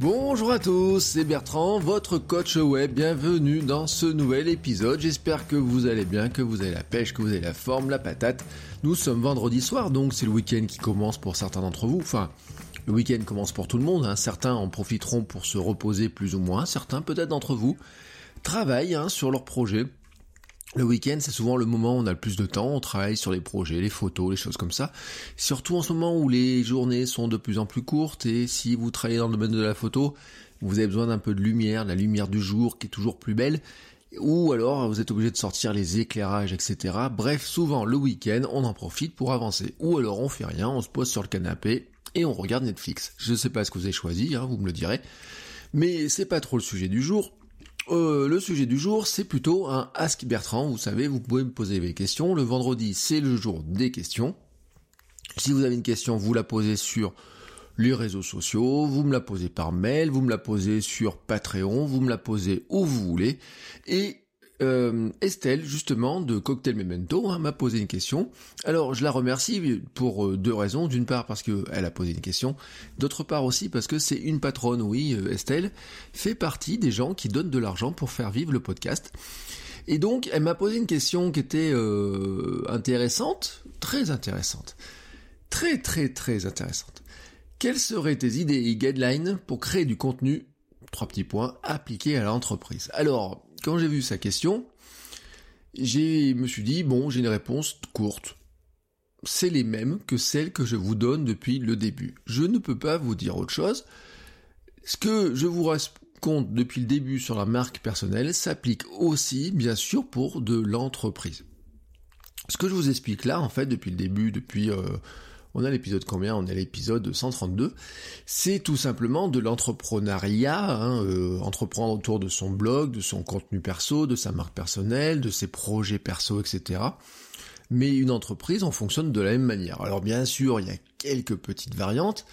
Bonjour à tous, c'est Bertrand, votre coach web. Bienvenue dans ce nouvel épisode. J'espère que vous allez bien, que vous avez la pêche, que vous avez la forme, la patate. Nous sommes vendredi soir, donc c'est le week-end qui commence pour certains d'entre vous. Enfin, le week-end commence pour tout le monde. Hein. Certains en profiteront pour se reposer plus ou moins. Certains, peut-être d'entre vous, travaillent hein, sur leurs projets. Le week-end, c'est souvent le moment où on a le plus de temps, on travaille sur les projets, les photos, les choses comme ça. Surtout en ce moment où les journées sont de plus en plus courtes et si vous travaillez dans le domaine de la photo, vous avez besoin d'un peu de lumière, la lumière du jour qui est toujours plus belle, ou alors vous êtes obligé de sortir les éclairages, etc. Bref, souvent le week-end, on en profite pour avancer. Ou alors on fait rien, on se pose sur le canapé et on regarde Netflix. Je ne sais pas ce que vous avez choisi, hein, vous me le direz. Mais c'est pas trop le sujet du jour. Euh, le sujet du jour, c'est plutôt un Ask Bertrand. Vous savez, vous pouvez me poser des questions. Le vendredi, c'est le jour des questions. Si vous avez une question, vous la posez sur les réseaux sociaux, vous me la posez par mail, vous me la posez sur Patreon, vous me la posez où vous voulez. Et euh, Estelle, justement, de Cocktail Memento, hein, m'a posé une question. Alors, je la remercie pour euh, deux raisons. D'une part, parce qu'elle a posé une question. D'autre part aussi, parce que c'est une patronne, oui, euh, Estelle, fait partie des gens qui donnent de l'argent pour faire vivre le podcast. Et donc, elle m'a posé une question qui était intéressante, très intéressante. Très, très, très intéressante. Quelles seraient tes idées guidelines pour créer du contenu, trois petits points, appliqué à l'entreprise? Alors, quand j'ai vu sa question, je me suis dit, bon, j'ai une réponse courte. C'est les mêmes que celles que je vous donne depuis le début. Je ne peux pas vous dire autre chose. Ce que je vous raconte depuis le début sur la marque personnelle s'applique aussi, bien sûr, pour de l'entreprise. Ce que je vous explique là, en fait, depuis le début, depuis euh, on a l'épisode combien? On a l'épisode 132. C'est tout simplement de l'entrepreneuriat, hein, euh, entreprendre autour de son blog, de son contenu perso, de sa marque personnelle, de ses projets perso, etc. Mais une entreprise, on fonctionne de la même manière. Alors bien sûr, il y a quelques petites variantes,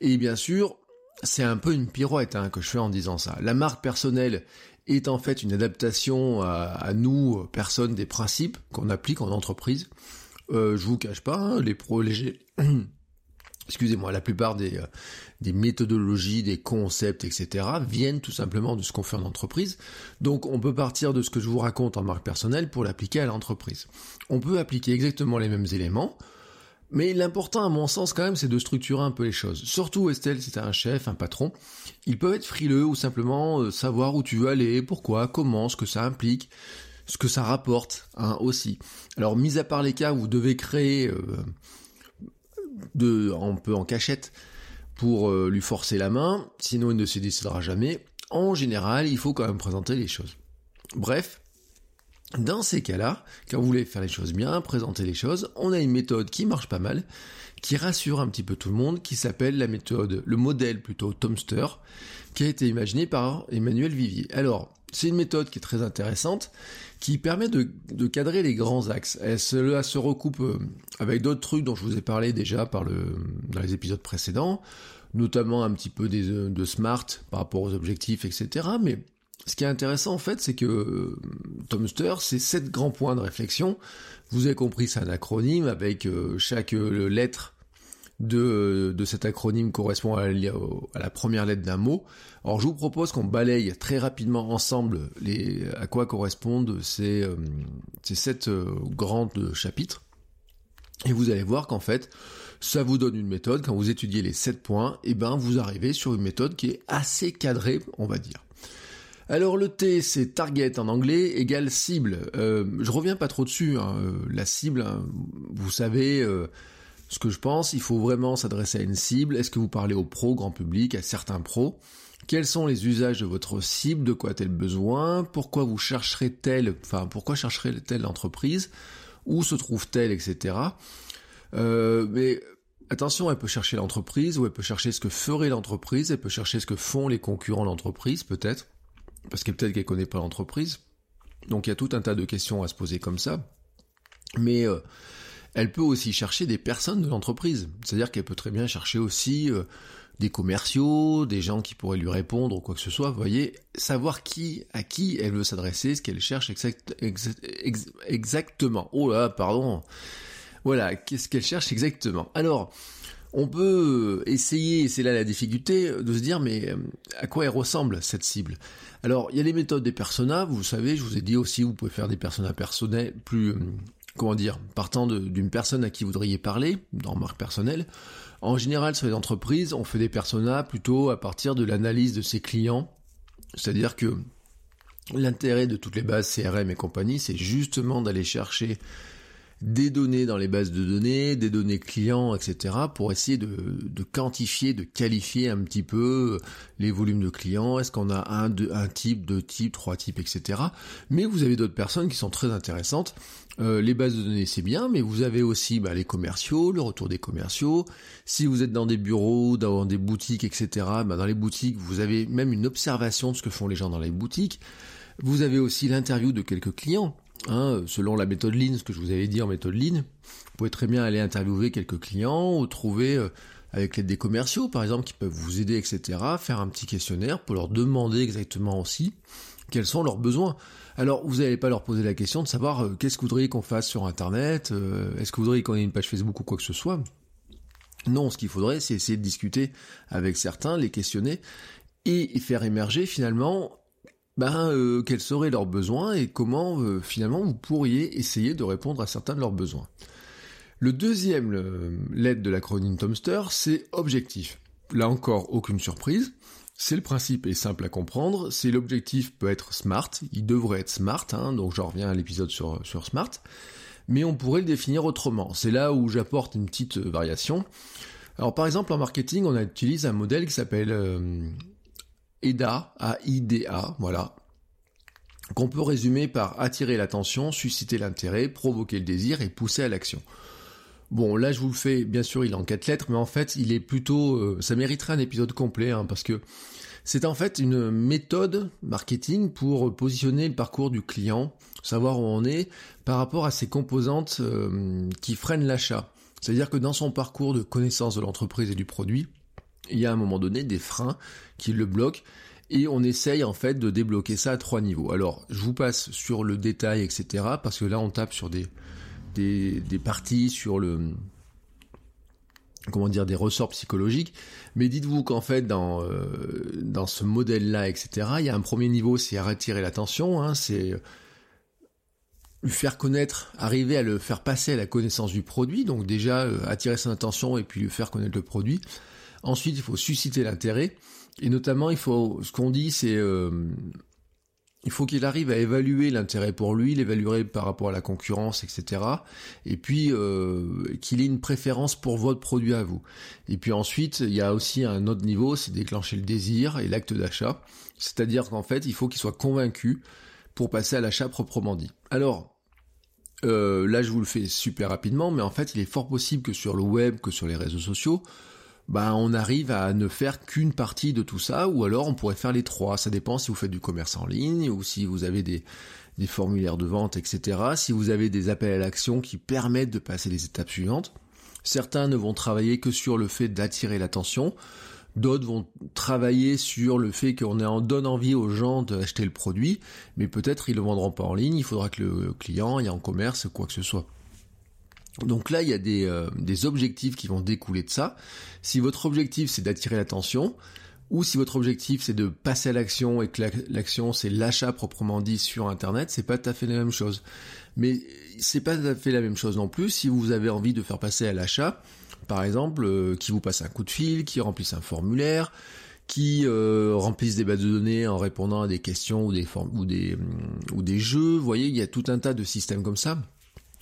et bien sûr, c'est un peu une pirouette hein, que je fais en disant ça. La marque personnelle est en fait une adaptation à, à nous, personnes, des principes qu'on applique en entreprise. Euh, je vous cache pas, hein, les pro. Excusez-moi, la plupart des, euh, méthodologies, des concepts, etc. viennent tout simplement de ce qu'on fait en entreprise. Donc on peut partir de ce que je vous raconte en marque personnelle pour l'appliquer à l'entreprise. On peut appliquer exactement les mêmes éléments, mais l'important à mon sens quand même c'est de structurer un peu les choses. Surtout Estelle, si un chef, un patron, ils peuvent être frileux ou simplement euh, savoir où tu veux aller, pourquoi, comment, ce que ça implique, ce que ça rapporte hein, aussi. Alors, mis à part les cas où vous devez créer euh, de, un peu en cachette pour euh, lui forcer la main, sinon il ne se décidera jamais, en général, il faut quand même présenter les choses. Bref, dans ces cas-là, quand vous voulez faire les choses bien, présenter les choses, on a une méthode qui marche pas mal, qui rassure un petit peu tout le monde, qui s'appelle la méthode, le modèle plutôt Tomster, qui a été imaginé par Emmanuel Vivier. Alors, c'est une méthode qui est très intéressante, qui permet de, cadrer les grands axes. Et cela se recoupe euh, avec d'autres trucs dont je vous ai parlé déjà dans les épisodes précédents, notamment un petit peu des, de smart par rapport aux objectifs, etc. Mais ce qui est intéressant en fait, c'est que euh, Tomster, c'est sept grands points de réflexion. Vous avez compris, c'est un acronyme avec euh, chaque lettre de, de cet acronyme correspond à, la première lettre d'un mot. Alors je vous propose qu'on balaye très rapidement ensemble les, à quoi correspondent ces, euh, ces sept euh, grands chapitres. Et vous allez voir qu'en fait, ça vous donne une méthode. Quand vous étudiez les sept points, et eh ben vous arrivez sur une méthode qui est assez cadrée, on va dire. Alors le T, c'est target en anglais, égale cible. Euh, je reviens pas trop dessus. Hein. La cible, hein, vous savez, ce que je pense, il faut vraiment s'adresser à une cible. Est-ce que vous parlez aux pros, grand public, à certains pros? Quels sont les usages de votre cible? De quoi a-t-elle besoin? Pourquoi vous chercherez telle, enfin, pourquoi chercherez telle entreprise Où se trouve-t-elle, etc. Euh, mais attention, elle peut chercher l'entreprise ou elle peut chercher ce que ferait l'entreprise, elle peut chercher ce que font les concurrents de l'entreprise, peut-être, parce que peut-être qu'elle connaît pas l'entreprise. Donc il y a tout un tas de questions à se poser comme ça. Mais euh, elle peut aussi chercher des personnes de l'entreprise. C'est-à-dire qu'elle peut très bien chercher aussi euh, des commerciaux, des gens qui pourraient lui répondre ou quoi que ce soit. Vous voyez, savoir qui, à qui elle veut s'adresser, ce qu'elle cherche exactement. Oh là, pardon. Voilà, qu'est-ce qu'elle cherche exactement? Alors, on peut essayer, c'est là la difficulté, de se dire mais euh, à quoi elle ressemble cette cible? Alors il y a les méthodes des personas, vous savez, je vous ai dit aussi, vous pouvez faire des personas personnels plus, comment dire, partant d'une personne à qui vous voudriez parler, dans marque personnelle. En général, sur les entreprises, on fait des personas plutôt à partir de l'analyse de ses clients, c'est-à-dire que l'intérêt de toutes les bases CRM et compagnie, c'est justement d'aller chercher des données dans les bases de données, des données clients, etc., pour essayer de, quantifier, de qualifier un petit peu les volumes de clients. Est-ce qu'on a un type, deux types, trois types, etc. Mais vous avez d'autres personnes qui sont très intéressantes. Euh, les bases de données, c'est bien, mais vous avez aussi bah, les commerciaux, le retour des commerciaux. Si vous êtes dans des bureaux, dans des boutiques, etc., bah, dans les boutiques, vous avez même une observation de ce que font les gens dans les boutiques. Vous avez aussi l'interview de quelques clients. Hein, selon la méthode Lean, ce que je vous avais dit en méthode Lean, vous pouvez très bien aller interviewer quelques clients ou trouver euh, avec l'aide des commerciaux, par exemple, qui peuvent vous aider, etc., faire un petit questionnaire pour leur demander exactement aussi quels sont leurs besoins. Alors, vous n'allez pas leur poser la question de savoir euh, qu'est-ce que vous voudriez qu'on fasse sur Internet, euh, est-ce que vous voudriez qu'on ait une page Facebook ou quoi que ce soit? Non, ce qu'il faudrait, c'est essayer de discuter avec certains, les questionner et faire émerger finalement ben, euh, quels seraient leurs besoins et comment finalement vous pourriez essayer de répondre à certains de leurs besoins. Le deuxième lettre de l'acronyme Tomster, c'est objectif. Là encore, aucune surprise. C'est le principe est simple à comprendre. C'est l'objectif peut être smart. Il devrait être smart. Hein, donc j'en reviens à l'épisode sur, smart. Mais on pourrait le définir autrement. C'est là où j'apporte une petite euh, variation. Alors par exemple en marketing, on utilise un modèle qui s'appelle EDA, A-I-D-A, voilà, qu'on peut résumer par attirer l'attention, susciter l'intérêt, provoquer le désir et pousser à l'action. Bon, là je vous le fais, bien sûr il est en quatre lettres, mais en fait il est plutôt, euh, ça mériterait un épisode complet, hein, parce que c'est en fait une méthode marketing pour positionner le parcours du client, savoir où on est par rapport à ces composantes euh, qui freinent l'achat. C'est-à-dire que dans son parcours de connaissance de l'entreprise et du produit, il y a à un moment donné des freins qui le bloquent et on essaye en fait de débloquer ça à trois niveaux. Alors je vous passe sur le détail etc parce que là on tape sur des des, parties sur le comment dire des ressorts psychologiques mais dites-vous qu'en fait dans euh, dans ce modèle là etc il y a un premier niveau c'est retirer l'attention hein, c'est lui faire connaître, arriver à le faire passer à la connaissance du produit, donc déjà euh, attirer son attention et puis lui faire connaître le produit. Ensuite, il faut susciter l'intérêt. Et notamment, il faut, ce qu'on dit, c'est, euh, il faut qu'il arrive à évaluer l'intérêt pour lui, l'évaluer par rapport à la concurrence, etc. Et puis euh, qu'il ait une préférence pour votre produit à vous. Et puis ensuite, il y a aussi un autre niveau, c'est déclencher le désir et l'acte d'achat. C'est-à-dire qu'en fait, il faut qu'il soit convaincu pour passer à l'achat proprement dit. Alors, euh, là, je vous le fais super rapidement, mais en fait, il est fort possible que sur le web, que sur les réseaux sociaux, bah on arrive à ne faire qu'une partie de tout ça, ou alors on pourrait faire les trois. Ça dépend si vous faites du commerce en ligne ou si vous avez des, formulaires de vente, etc. Si vous avez des appels à l'action qui permettent de passer les étapes suivantes. Certains ne vont travailler que sur le fait d'attirer l'attention. D'autres vont travailler sur le fait qu'on en donne envie aux gens d'acheter le produit, mais peut-être ils le vendront pas en ligne, il faudra que le client ait en commerce, quoi que ce soit. Donc là, il y a des, euh, des, objectifs qui vont découler de ça. Si votre objectif c'est d'attirer l'attention, ou si votre objectif c'est de passer à l'action et que l'action c'est l'achat proprement dit sur Internet, c'est pas tout à fait la même chose. Mais c'est pas tout à fait la même chose non plus si vous avez envie de faire passer à l'achat, par exemple, euh, qui vous passe un coup de fil, qui remplisse un formulaire, qui euh, remplissent des bases de données en répondant à des questions ou des, ou des, ou des jeux. Vous voyez, il y a tout un tas de systèmes comme ça.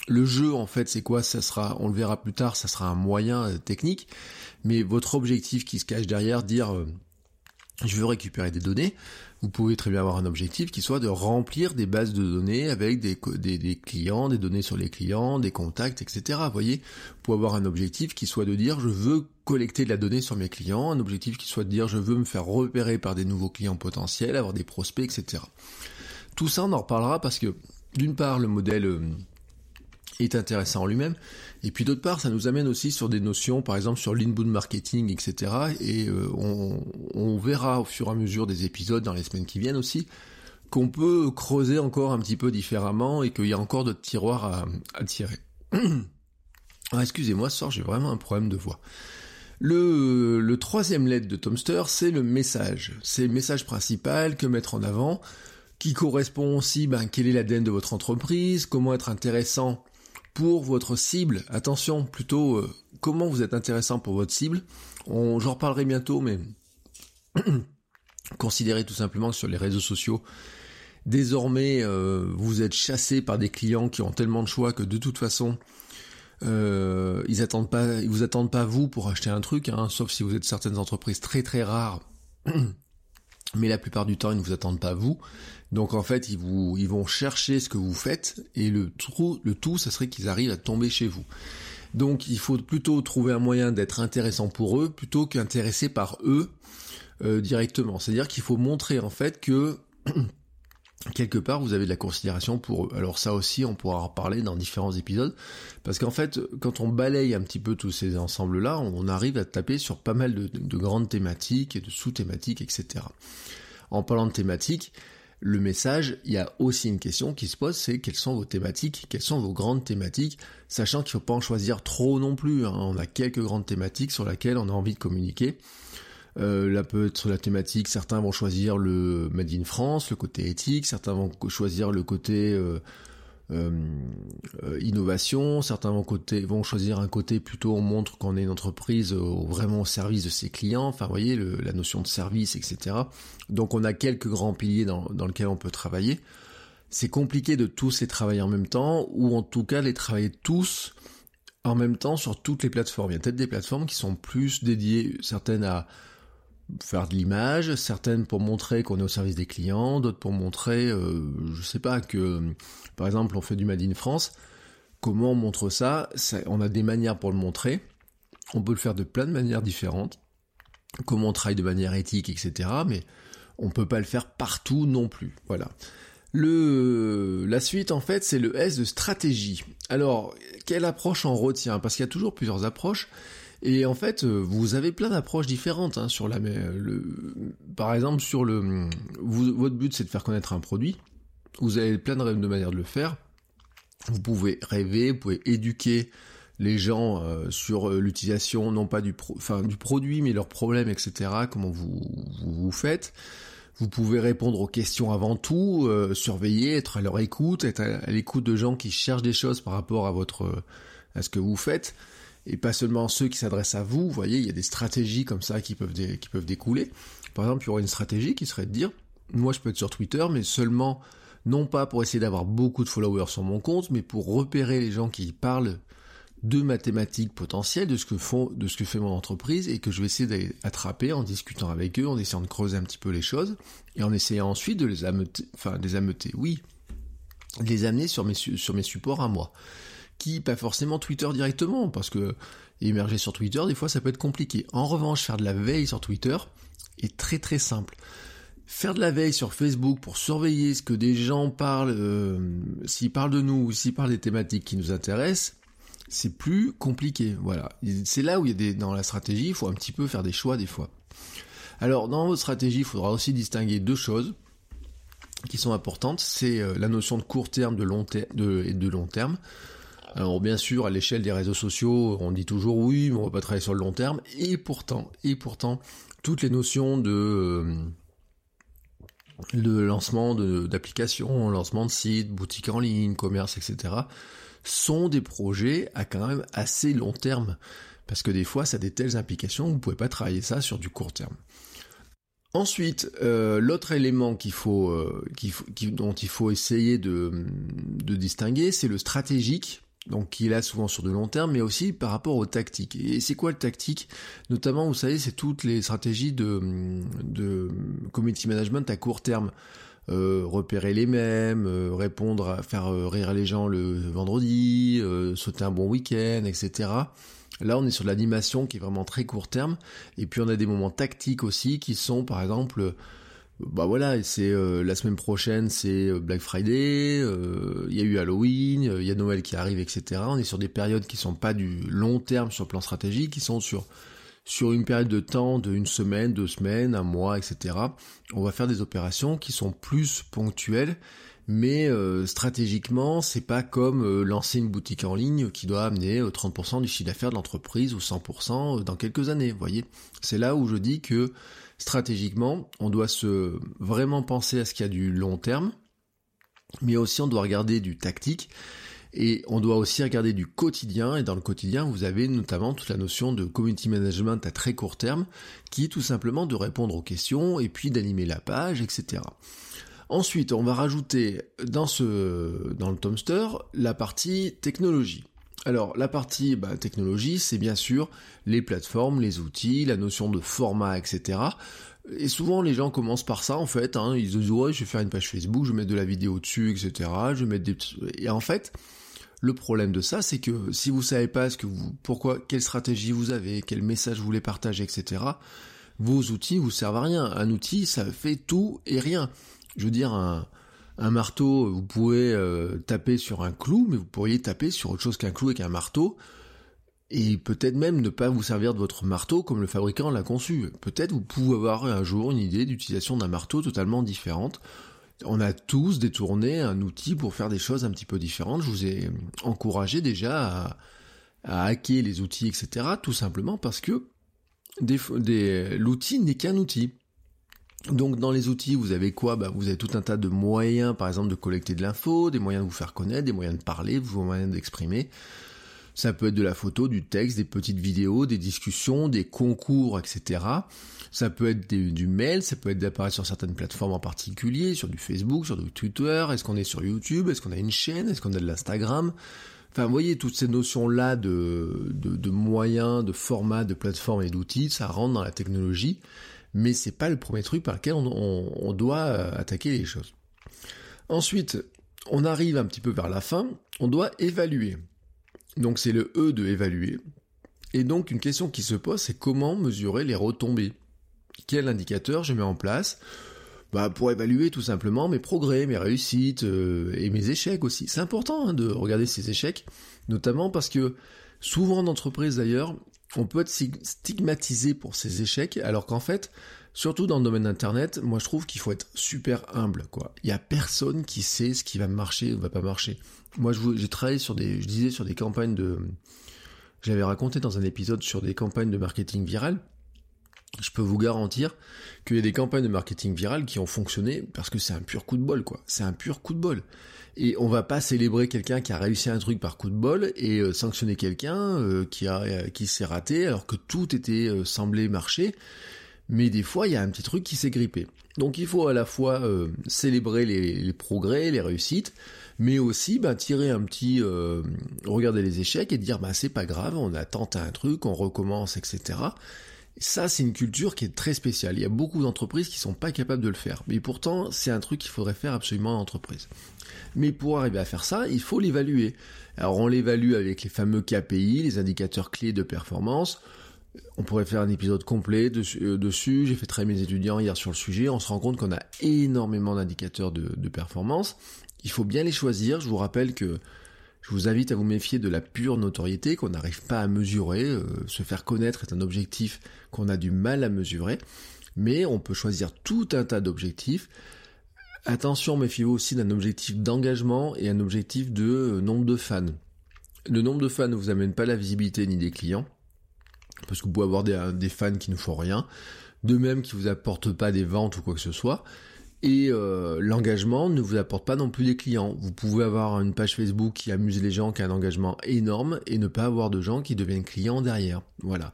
Le jeu, en fait, c'est quoi? Ça sera, on le verra plus tard, ça sera un moyen euh, technique, mais votre objectif qui se cache derrière, dire euh, je veux récupérer des données, vous pouvez très bien avoir un objectif qui soit de remplir des bases de données avec des, des, clients, des données sur les clients, des contacts, etc. Vous voyez, pouvez avoir un objectif qui soit de dire je veux collecter de la donnée sur mes clients, un objectif qui soit de dire je veux me faire repérer par des nouveaux clients potentiels, avoir des prospects, etc. Tout ça, on en reparlera parce que d'une part, le modèle euh, est intéressant en lui-même, et puis d'autre part, ça nous amène aussi sur des notions, par exemple sur l'inbound marketing, etc. Et euh, on, verra au fur et à mesure des épisodes dans les semaines qui viennent aussi, qu'on peut creuser encore un petit peu différemment et qu'il y a encore d'autres tiroirs à, tirer. Ah, excusez-moi, ce soir j'ai vraiment un problème de voix. Le, le troisième lettre de Tomster, c'est le message. C'est le message principal que mettre en avant, qui correspond aussi, ben, quel est l'ADN de votre entreprise, comment être intéressant pour votre cible. Attention, plutôt euh, comment vous êtes intéressant pour votre cible. J'en reparlerai bientôt, mais considérez tout simplement que sur les réseaux sociaux, désormais, euh, vous êtes chassé par des clients qui ont tellement de choix que de toute façon, euh, ils attendent pas, ils vous attendent pas vous pour acheter un truc, hein, sauf si vous êtes certaines entreprises très très rares. Mais la plupart du temps, ils ne vous attendent pas vous. Donc en fait, ils vous, ils vont chercher ce que vous faites et le tout, le tout, ça serait qu'ils arrivent à tomber chez vous. Donc il faut plutôt trouver un moyen d'être intéressant pour eux plutôt qu'intéressé par eux euh, directement. C'est-à-dire qu'il faut montrer en fait que quelque part vous avez de la considération pour eux. Alors ça aussi on pourra en parler dans différents épisodes parce qu'en fait quand on balaye un petit peu tous ces ensembles là on arrive à taper sur pas mal de, de grandes thématiques et de sous-thématiques etc. En parlant de thématiques, le message, il y a aussi une question qui se pose, c'est quelles sont vos thématiques, quelles sont vos grandes thématiques, sachant qu'il ne faut pas en choisir trop non plus. Hein. On a quelques grandes thématiques sur lesquelles on a envie de communiquer. Euh, là peut être la thématique, certains vont choisir le Made in France, le côté éthique, certains vont choisir le côté euh, euh, euh, innovation, certains vont, côté, vont choisir un côté plutôt on montre qu'on est une entreprise vraiment au service de ses clients, enfin vous voyez la notion de service, etc. Donc on a quelques grands piliers dans, dans lesquels on peut travailler. C'est compliqué de tous les travailler en même temps, ou en tout cas les travailler tous en même temps sur toutes les plateformes. Il y a peut-être des plateformes qui sont plus dédiées, certaines à faire de l'image, certaines pour montrer qu'on est au service des clients, d'autres pour montrer, euh, je sais pas, que par exemple on fait du Made in France. Comment on montre ça, On a des manières pour le montrer. On peut le faire de plein de manières différentes. Comment on travaille de manière éthique, etc. Mais on peut pas le faire partout non plus. Voilà. Le, la suite, en fait, c'est le S de stratégie. Alors, quelle approche on retient? Parce qu'il y a toujours plusieurs approches. Et en fait, euh, vous avez plein d'approches différentes hein, sur la. Le, par exemple, sur le, votre but c'est de faire connaître un produit. Vous avez plein de, de manières de le faire. Vous pouvez rêver, vous pouvez éduquer les gens euh, sur euh, l'utilisation non pas du, enfin, du produit mais leurs problèmes, etc. Comment vous, vous, faites. Vous pouvez répondre aux questions avant tout, surveiller, être à leur écoute, être à l'écoute de gens qui cherchent des choses par rapport à votre à ce que vous faites et pas seulement ceux qui s'adressent à vous. Vous voyez, il y a des stratégies comme ça qui peuvent, qui peuvent découler. Par exemple, il y aurait une stratégie qui serait de dire, moi je peux être sur Twitter, mais seulement, non pas pour essayer d'avoir beaucoup de followers sur mon compte, mais pour repérer les gens qui parlent de mathématiques potentielles, de ce que font, de ce que fait mon entreprise, et que je vais essayer d'attraper en discutant avec eux, en essayant de creuser un petit peu les choses, et en essayant ensuite de les ameuter, enfin, les ameuter, oui, de les amener sur mes, sur mes supports à moi pas forcément Twitter directement, parce que émerger sur Twitter, des fois ça peut être compliqué. En revanche, faire de la veille sur Twitter est très très simple. Faire de la veille sur Facebook pour surveiller ce que des gens parlent, euh, s'ils parlent de nous ou s'ils parlent des thématiques qui nous intéressent, c'est plus compliqué. Voilà. C'est là où il y a des, dans la stratégie, il faut un petit peu faire des choix des fois. Alors, dans votre stratégie, il faudra aussi distinguer deux choses qui sont importantes. C'est euh, la notion de court terme, de long terme et de long terme. Alors bien sûr, à l'échelle des réseaux sociaux, on dit toujours oui, mais on va pas travailler sur le long terme. Et pourtant, et pourtant, toutes les notions de euh, de lancement d'applications, lancement de sites, boutiques en ligne, commerce, etc., sont des projets à quand même assez long terme. Parce que des fois, ça a des telles implications, vous pouvez pas travailler ça sur du court terme. Ensuite, euh, l'autre élément faut, euh, dont il faut essayer de, de distinguer, c'est le stratégique donc qui est là souvent sur de long terme, mais aussi par rapport aux tactiques. Et c'est quoi le tactique? Notamment, vous savez, c'est toutes les stratégies de, de community management à court terme. Euh, repérer les mêmes, euh, répondre à faire euh, rire les gens le vendredi, sauter un bon week-end, etc. Là, on est sur l'animation qui est vraiment très court terme. Et puis, on a des moments tactiques aussi qui sont, par exemple, bah voilà, c'est la semaine prochaine, c'est Black Friday, il y a eu Halloween, il y a Noël qui arrive, etc. On est sur des périodes qui sont pas du long terme sur le plan stratégique, qui sont sur sur une période de temps de une semaine, deux semaines, un mois, etc. On va faire des opérations qui sont plus ponctuelles, mais euh, stratégiquement, c'est pas comme euh, lancer une boutique en ligne qui doit amener 30% euh, du chiffre d'affaires de l'entreprise ou 100% dans quelques années. Vous voyez, c'est là où je dis que stratégiquement, on doit se vraiment penser à ce qu'il y a du long terme, mais aussi on doit regarder du tactique et on doit aussi regarder du quotidien, et dans le quotidien, vous avez notamment toute la notion de community management à très court terme, qui est tout simplement de répondre aux questions, et puis d'animer la page, etc. Ensuite, on va rajouter dans ce, dans le Tomster, la partie technologie. Alors, la partie bah, technologie, c'est bien sûr les plateformes, les outils, la notion de format, etc. Et souvent, les gens commencent par ça, en fait. Hein. Ils se disent, ouais, je vais faire une page Facebook, je vais mettre de la vidéo dessus, etc. Je vais mettre des... Et en fait, le problème de ça, c'est que si vous savez pas ce que vous, pourquoi, quelle stratégie vous avez, quel message vous voulez partager, etc., vos outils vous servent à rien. Un outil, ça fait tout et rien. Je veux dire, un, marteau, vous pouvez euh, taper sur un clou, mais vous pourriez taper sur autre chose qu'un clou et qu'un marteau, et peut-être même ne pas vous servir de votre marteau comme le fabricant l'a conçu. Peut-être vous pouvez avoir un jour une idée d'utilisation d'un marteau totalement différente on a tous détourné un outil pour faire des choses un petit peu différentes. Je vous ai encouragé déjà à, hacker les outils, etc. Tout simplement parce que l'outil n'est qu'un outil. Donc dans les outils, vous avez quoi? Bah, Vous avez tout un tas de moyens, par exemple, de collecter de l'info, des moyens de vous faire connaître, des moyens de parler, des moyens d'exprimer. Ça peut être de la photo, du texte, des petites vidéos, des discussions, des concours, etc. Ça peut être du mail, ça peut être d'apparaître sur certaines plateformes en particulier, sur du Facebook, sur du Twitter, est-ce qu'on est sur YouTube, est-ce qu'on a une chaîne, est-ce qu'on a de l'Instagram? Enfin, vous voyez, toutes ces notions-là de, de, moyens, de formats, de plateformes et d'outils, ça rentre dans la technologie, mais c'est pas le premier truc par lequel on, doit euh, attaquer les choses. Ensuite, on arrive un petit peu vers la fin, on doit évaluer. Donc c'est le E de évaluer. Et donc une question qui se pose, c'est comment mesurer les retombées? Quel indicateur je mets en place? Bah, pour évaluer tout simplement mes progrès, mes réussites euh, et mes échecs aussi. C'est important hein, de regarder ces échecs, notamment parce que souvent en entreprise d'ailleurs, on peut être stigmatisé pour ces échecs, alors qu'en fait, surtout dans le domaine d'internet, moi je trouve qu'il faut être super humble, quoi. Il y a personne qui sait ce qui va marcher ou va pas marcher. Moi, j'ai travaillé sur des, je disais sur des campagnes de, j'avais raconté dans un épisode sur des campagnes de marketing viral je peux vous garantir qu'il y a des campagnes de marketing viral qui ont fonctionné parce que c'est un pur coup de bol, quoi. C'est un pur coup de bol. Et on va pas célébrer quelqu'un qui a réussi un truc par coup de bol et euh, sanctionner quelqu'un euh, qui a euh, qui s'est raté alors que tout était semblé marcher. Mais des fois, il y a un petit truc qui s'est grippé. Donc il faut à la fois célébrer les, progrès, les réussites, mais aussi bah, tirer un petit, regarder les échecs et dire bah c'est pas grave, on a tenté un truc, on recommence, etc. Ça, c'est une culture qui est très spéciale. Il y a beaucoup d'entreprises qui sont pas capables de le faire. Mais pourtant, c'est un truc qu'il faudrait faire absolument en entreprise. Mais pour arriver à faire ça, il faut l'évaluer. Alors, on l'évalue avec les fameux KPI, les indicateurs clés de performance. On pourrait faire un épisode complet euh, dessus. J'ai fait très mes étudiants hier sur le sujet. On se rend compte qu'on a énormément d'indicateurs de performance. Il faut bien les choisir. Je vous rappelle que je vous invite à vous méfier de la pure notoriété qu'on n'arrive pas à mesurer. Euh, se faire connaître est un objectif qu'on a du mal à mesurer, mais on peut choisir tout un tas d'objectifs. Attention, méfiez-vous aussi d'un objectif d'engagement et un objectif de euh, nombre de fans. Le nombre de fans ne vous amène pas la visibilité ni des clients, parce que vous pouvez avoir des, des fans qui ne font rien, de même qui vous apportent pas des ventes ou quoi que ce soit. Et euh, l'engagement ne vous apporte pas non plus des clients. Vous pouvez avoir une page Facebook qui amuse les gens, qui a un engagement énorme, et ne pas avoir de gens qui deviennent clients derrière. Voilà.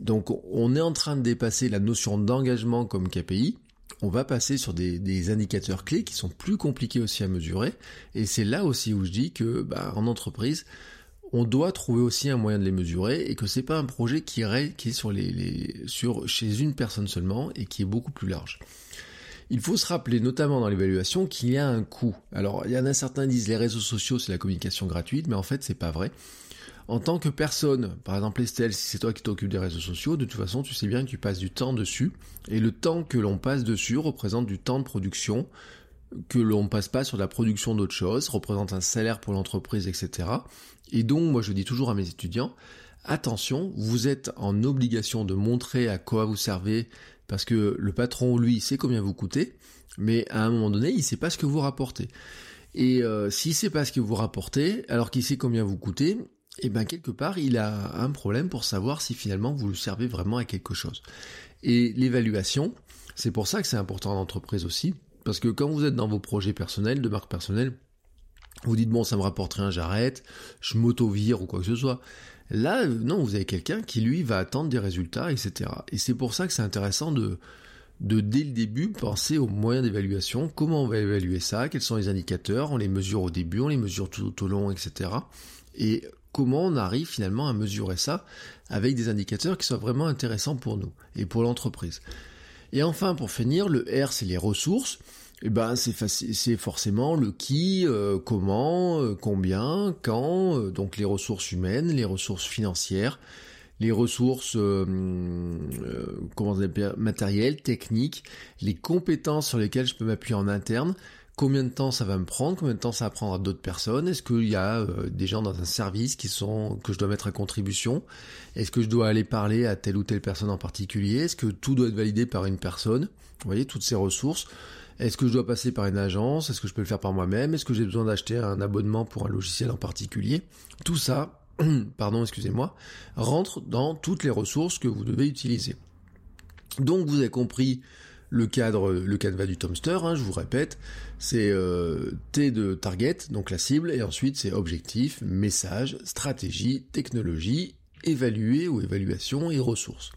Donc on est en train de dépasser la notion d'engagement comme KPI. On va passer sur des, indicateurs clés qui sont plus compliqués aussi à mesurer. Et c'est là aussi où je dis que bah, en entreprise, on doit trouver aussi un moyen de les mesurer et que c'est pas un projet qui, est sur chez une personne seulement et qui est beaucoup plus large. Il faut se rappeler, notamment dans l'évaluation, qu'il y a un coût. Alors, il y en a certains qui disent les réseaux sociaux, c'est la communication gratuite, mais en fait, c'est pas vrai. En tant que personne, par exemple Estelle, si c'est toi qui t'occupes des réseaux sociaux, de toute façon, tu sais bien que tu passes du temps dessus, et le temps que l'on passe dessus représente du temps de production, que l'on passe pas sur la production d'autres choses, représente un salaire pour l'entreprise, etc. Et donc, moi, je dis toujours à mes étudiants, attention, vous êtes en obligation de montrer à quoi vous servez, parce que le patron, lui, sait combien vous coûtez, mais à un moment donné, il sait pas ce que vous rapportez. Et euh, s'il sait pas ce que vous rapportez, alors qu'il sait combien vous coûtez, et eh ben quelque part, il a un problème pour savoir si finalement vous le servez vraiment à quelque chose. Et l'évaluation, c'est pour ça que c'est important en entreprise aussi, parce que quand vous êtes dans vos projets personnels, de marque personnelle, vous dites bon ça me rapporte rien, j'arrête, je m'auto-vire ou quoi que ce soit. Là, non, vous avez quelqu'un qui lui va attendre des résultats, etc. Et c'est pour ça que c'est intéressant de, de dès le début penser aux moyens d'évaluation, comment on va évaluer ça, quels sont les indicateurs, on les mesure au début, on les mesure tout au long, etc. Et comment on arrive finalement à mesurer ça avec des indicateurs qui soient vraiment intéressants pour nous et pour l'entreprise. Et enfin, pour finir, le R, c'est les ressources. Eh ben, c'est forcément le qui, euh, comment, euh, combien, quand, euh, donc les ressources humaines, les ressources financières, les ressources comment matérielles, techniques, les compétences sur lesquelles je peux m'appuyer en interne, combien de temps ça va me prendre, combien de temps ça va prendre à d'autres personnes, est-ce qu'il y a euh, des gens dans un service qui sont que je dois mettre à contribution, est-ce que je dois aller parler à telle ou telle personne en particulier, est-ce que tout doit être validé par une personne, vous voyez toutes ces ressources, est-ce que je dois passer par une agence, est-ce que je peux le faire par moi-même, est-ce que j'ai besoin d'acheter un abonnement pour un logiciel en particulier, tout ça, pardon, excusez-moi, rentre dans toutes les ressources que vous devez utiliser. Donc vous avez compris le cadre, le canevas du Tomster, hein, je vous répète, c'est euh, T de target, donc la cible, et ensuite c'est objectif, message, stratégie, technologie, évaluer ou évaluation et ressources.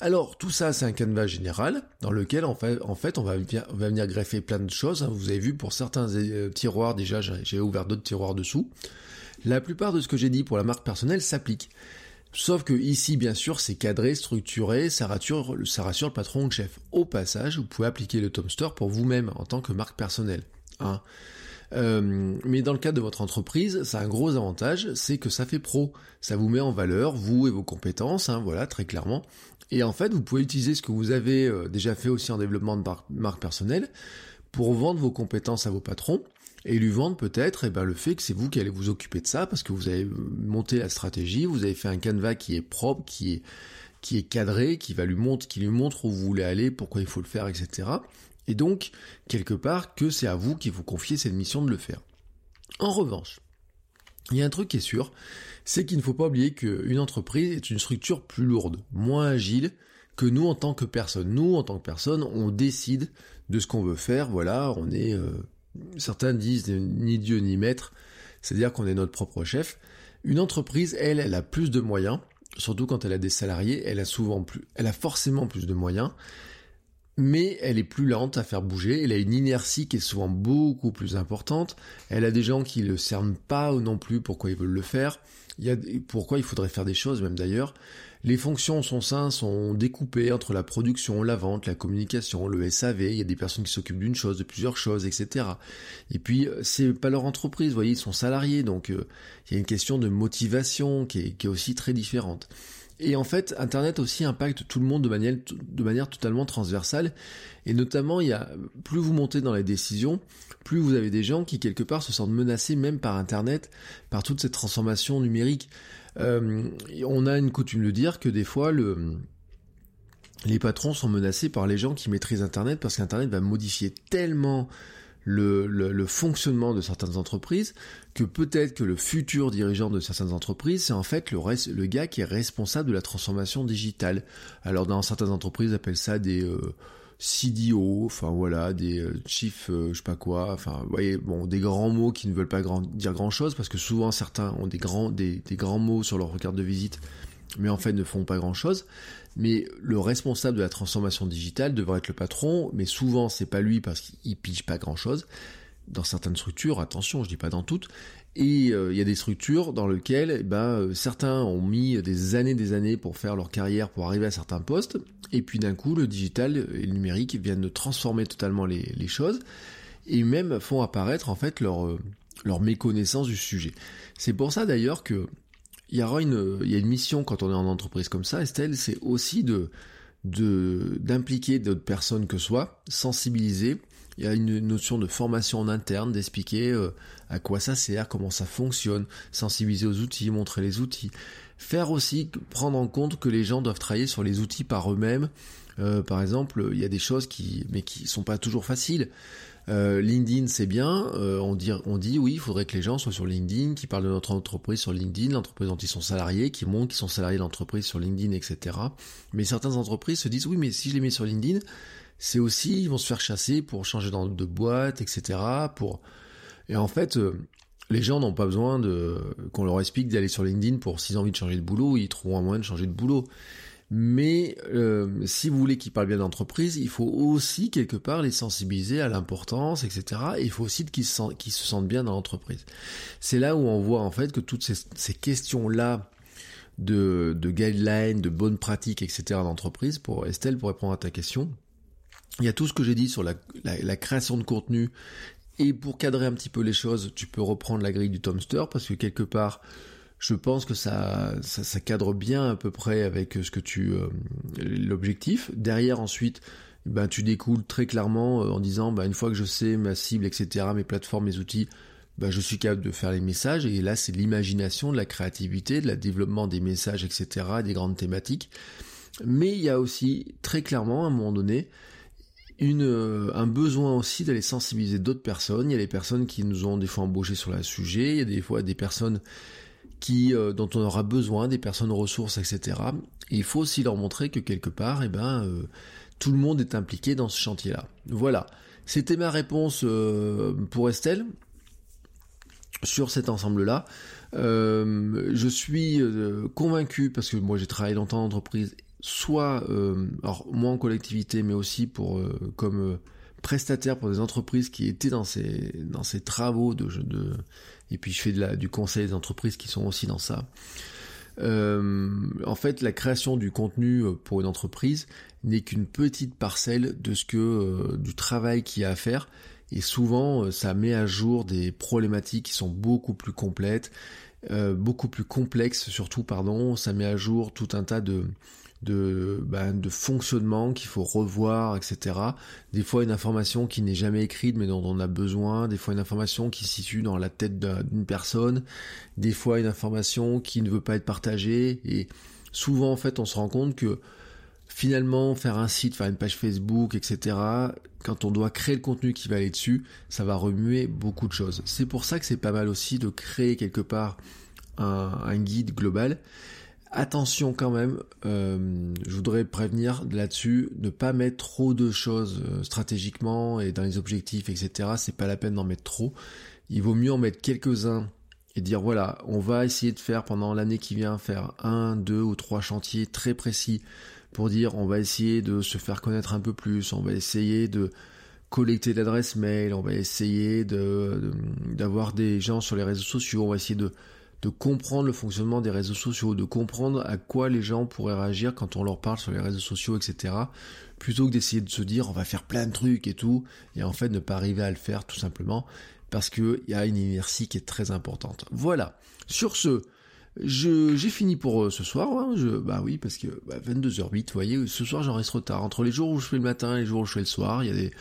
Alors tout ça c'est un canevas général dans lequel en fait, on, va, venir greffer plein de choses. Hein. Vous avez vu pour certains euh, tiroirs déjà j'ai ouvert d'autres tiroirs dessous. La plupart de ce que j'ai dit pour la marque personnelle s'applique. Sauf que ici, bien sûr, c'est cadré, structuré, ça rassure, le patron ou le chef. Au passage, vous pouvez appliquer le Tomster pour vous-même en tant que marque personnelle. Hein. Euh, mais dans le cadre de votre entreprise, ça a un gros avantage, c'est que ça fait pro. Ça vous met en valeur, vous et vos compétences, hein, voilà, très clairement. Et en fait, vous pouvez utiliser ce que vous avez euh, déjà fait aussi en développement de marque personnelle pour vendre vos compétences à vos patrons et lui vendre peut-être eh ben, le fait que c'est vous qui allez vous occuper de ça parce que vous avez monté la stratégie, vous avez fait un canevas qui est propre, qui est, qui est cadré, qui va lui montre, qui lui montre où vous voulez aller, pourquoi il faut le faire, etc. Et donc, quelque part, que c'est à vous qui vous confiez cette mission de le faire. En revanche, il y a un truc qui est sûr, c'est qu'il ne faut pas oublier qu'une entreprise est une structure plus lourde, moins agile que nous en tant que personne. Nous, en tant que personne, on décide de ce qu'on veut faire, voilà, on est euh, certains disent ni Dieu ni maître, c'est-à-dire qu'on est notre propre chef. Une entreprise, elle, elle a plus de moyens, surtout quand elle a des salariés, elle a souvent plus, elle a forcément plus de moyens, mais elle est plus lente à faire bouger, elle a une inertie qui est souvent beaucoup plus importante, elle a des gens qui le cernent pas non plus pourquoi ils veulent le faire, il y a, pourquoi il faudrait faire des choses même d'ailleurs, les fonctions sont sein sont découpées entre la production, la vente, la communication, le SAV, il y a des personnes qui s'occupent d'une chose, de plusieurs choses, etc. Et puis, euh, c'est pas leur entreprise, vous voyez, ils sont salariés, donc euh, il y a une question de motivation qui est aussi très différente. Et en fait, Internet aussi impacte tout le monde de manière, totalement transversale. Et notamment, plus vous montez dans les décisions, plus vous avez des gens qui quelque part se sentent menacés même par Internet, par toute cette transformation numérique. Euh, on a une coutume de dire que des fois, le, les patrons sont menacés par les gens qui maîtrisent Internet parce qu'Internet va modifier tellement le, le, fonctionnement de certaines entreprises que peut-être que le futur dirigeant de certaines entreprises, c'est en fait le, le gars qui est responsable de la transformation digitale. Alors dans certaines entreprises, ils appellent ça des... Euh, CDO, enfin voilà, des euh, chiefs, euh, je sais pas quoi, enfin, vous voyez, bon, des grands mots qui ne veulent pas dire grand chose parce que souvent certains ont des grands, des, grands mots sur leur carte de visite, mais en fait ne font pas grand chose. Mais le responsable de la transformation digitale devrait être le patron, mais souvent c'est pas lui parce qu'il pige pas grand chose. dans certaines structures, attention, je dis pas dans toutes, et euh, il y a des structures dans lesquelles eh ben, euh, certains ont mis des années des années pour faire leur carrière, pour arriver à certains postes, et puis d'un coup le digital et le numérique viennent de transformer totalement les, choses, et même font apparaître en fait euh, leur méconnaissance du sujet. C'est pour ça d'ailleurs que il y aura une, y a une mission quand on est en entreprise comme ça, Estelle, c'est aussi de de d'impliquer d'autres personnes que soi, sensibiliser, il y a une notion de formation en interne, d'expliquer euh, à quoi ça sert, comment ça fonctionne, sensibiliser aux outils, montrer les outils. Faire aussi prendre en compte que les gens doivent travailler sur les outils par eux-mêmes. Euh, par exemple, il y a des choses qui, mais qui sont pas toujours faciles. Euh, LinkedIn, c'est bien. on, dit, on dit oui, il faudrait que les gens soient sur LinkedIn, qui parlent de notre entreprise sur LinkedIn, l'entreprise dont ils sont salariés, qui montrent qu'ils sont salariés de l'entreprise sur LinkedIn, etc. Mais certaines entreprises se disent oui, mais si je les mets sur LinkedIn, c'est aussi ils vont se faire chasser pour changer de boîte, etc. Pour et en fait, euh, les gens n'ont pas besoin de qu'on leur explique d'aller sur LinkedIn pour s'ils ont envie de changer de boulot, ils trouveront un moyen de changer de boulot. Mais euh, si vous voulez qu'ils parlent bien d'entreprise, il faut aussi quelque part les sensibiliser à l'importance, etc. Et il faut aussi qu'ils se, se, sentent bien dans l'entreprise. C'est là où on voit en fait que toutes ces, questions-là de guidelines, de bonnes pratiques, etc. d'entreprise, pour Estelle, pour répondre à ta question, il y a tout ce que j'ai dit sur la, création de contenu. Et pour cadrer un petit peu les choses, tu peux reprendre la grille du Tomster parce que quelque part, je pense que ça, ça, cadre bien à peu près avec ce que tu euh, l'objectif. Derrière ensuite, ben tu découles très clairement euh, en disant ben, une fois que je sais ma cible, etc., mes plateformes, mes outils, ben, je suis capable de faire les messages. Et là, c'est l'imagination, de la créativité, de la développement des messages, etc., des grandes thématiques. Mais il y a aussi très clairement à un moment donné une, euh, un besoin aussi d'aller sensibiliser d'autres personnes. Il y a des personnes qui nous ont des fois embauchés sur le sujet, il y a des fois des personnes euh, dont on aura besoin, des personnes ressources, etc. Et il faut aussi leur montrer que quelque part, eh ben, euh, tout le monde est impliqué dans ce chantier-là. Voilà. C'était ma réponse pour Estelle sur cet ensemble-là. je suis convaincu, parce que moi j'ai travaillé longtemps en entreprise soit euh, alors moi en collectivité mais aussi pour euh, comme euh, prestataire pour des entreprises qui étaient dans ces dans ces travaux de, de et puis je fais du conseil des entreprises qui sont aussi dans ça. En fait la création du contenu pour une entreprise n'est qu'une petite parcelle de ce que du travail qu'il y a à faire. Et souvent ça met à jour des problématiques qui sont beaucoup plus complètes beaucoup plus complexes surtout pardon ça met à jour tout un tas de de, ben, de fonctionnement qu'il faut revoir, etc. Des fois une information qui n'est jamais écrite mais dont on a besoin, des fois une information qui se situe dans la tête d'une personne, des fois une information qui ne veut pas être partagée, et souvent en fait on se rend compte que finalement faire un site, faire une page Facebook, etc., quand on doit créer le contenu qui va aller dessus, ça va remuer beaucoup de choses. C'est pour ça que c'est pas mal aussi de créer quelque part un guide global Attention quand même, euh, je voudrais prévenir là-dessus, ne pas mettre trop de choses euh, stratégiquement et dans les objectifs, etc. C'est pas la peine d'en mettre trop. Il vaut mieux en mettre quelques-uns et dire voilà, on va essayer de faire pendant l'année qui vient faire un, deux ou trois chantiers très précis pour dire on va essayer de se faire connaître un peu plus, on va essayer de collecter l'adresse mail, on va essayer d'avoir des gens sur les réseaux sociaux, on va essayer de comprendre le fonctionnement des réseaux sociaux, de comprendre à quoi les gens pourraient réagir quand on leur parle sur les réseaux sociaux, etc. Plutôt que d'essayer de se dire on va faire plein de trucs et tout, et en fait ne pas arriver à le faire tout simplement parce qu'il y a une inertie qui est très importante. Voilà. Sur ce, j'ai fini pour euh, ce soir. Hein. je, bah oui, parce que 22h08, bah, vous voyez, ce soir j'en reste trop tard. Entre les jours où je fais le matin et les jours où je fais le soir, il y a des,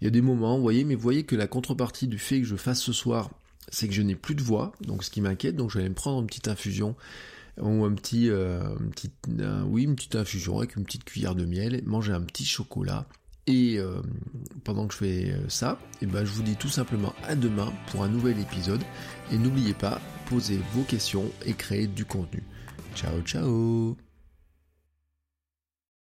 il y a des moments, vous voyez, mais vous voyez que la contrepartie du fait que je fasse ce soir c'est que je n'ai plus de voix, donc ce qui m'inquiète, donc je vais me prendre une petite infusion ou un petit, euh, oui, une petite infusion avec une petite cuillère de miel, manger un petit chocolat. Et euh, pendant que je fais euh, ça, et eh ben, je vous dis tout simplement à demain pour un nouvel épisode. Et n'oubliez pas, posez vos questions et créez du contenu. Ciao ciao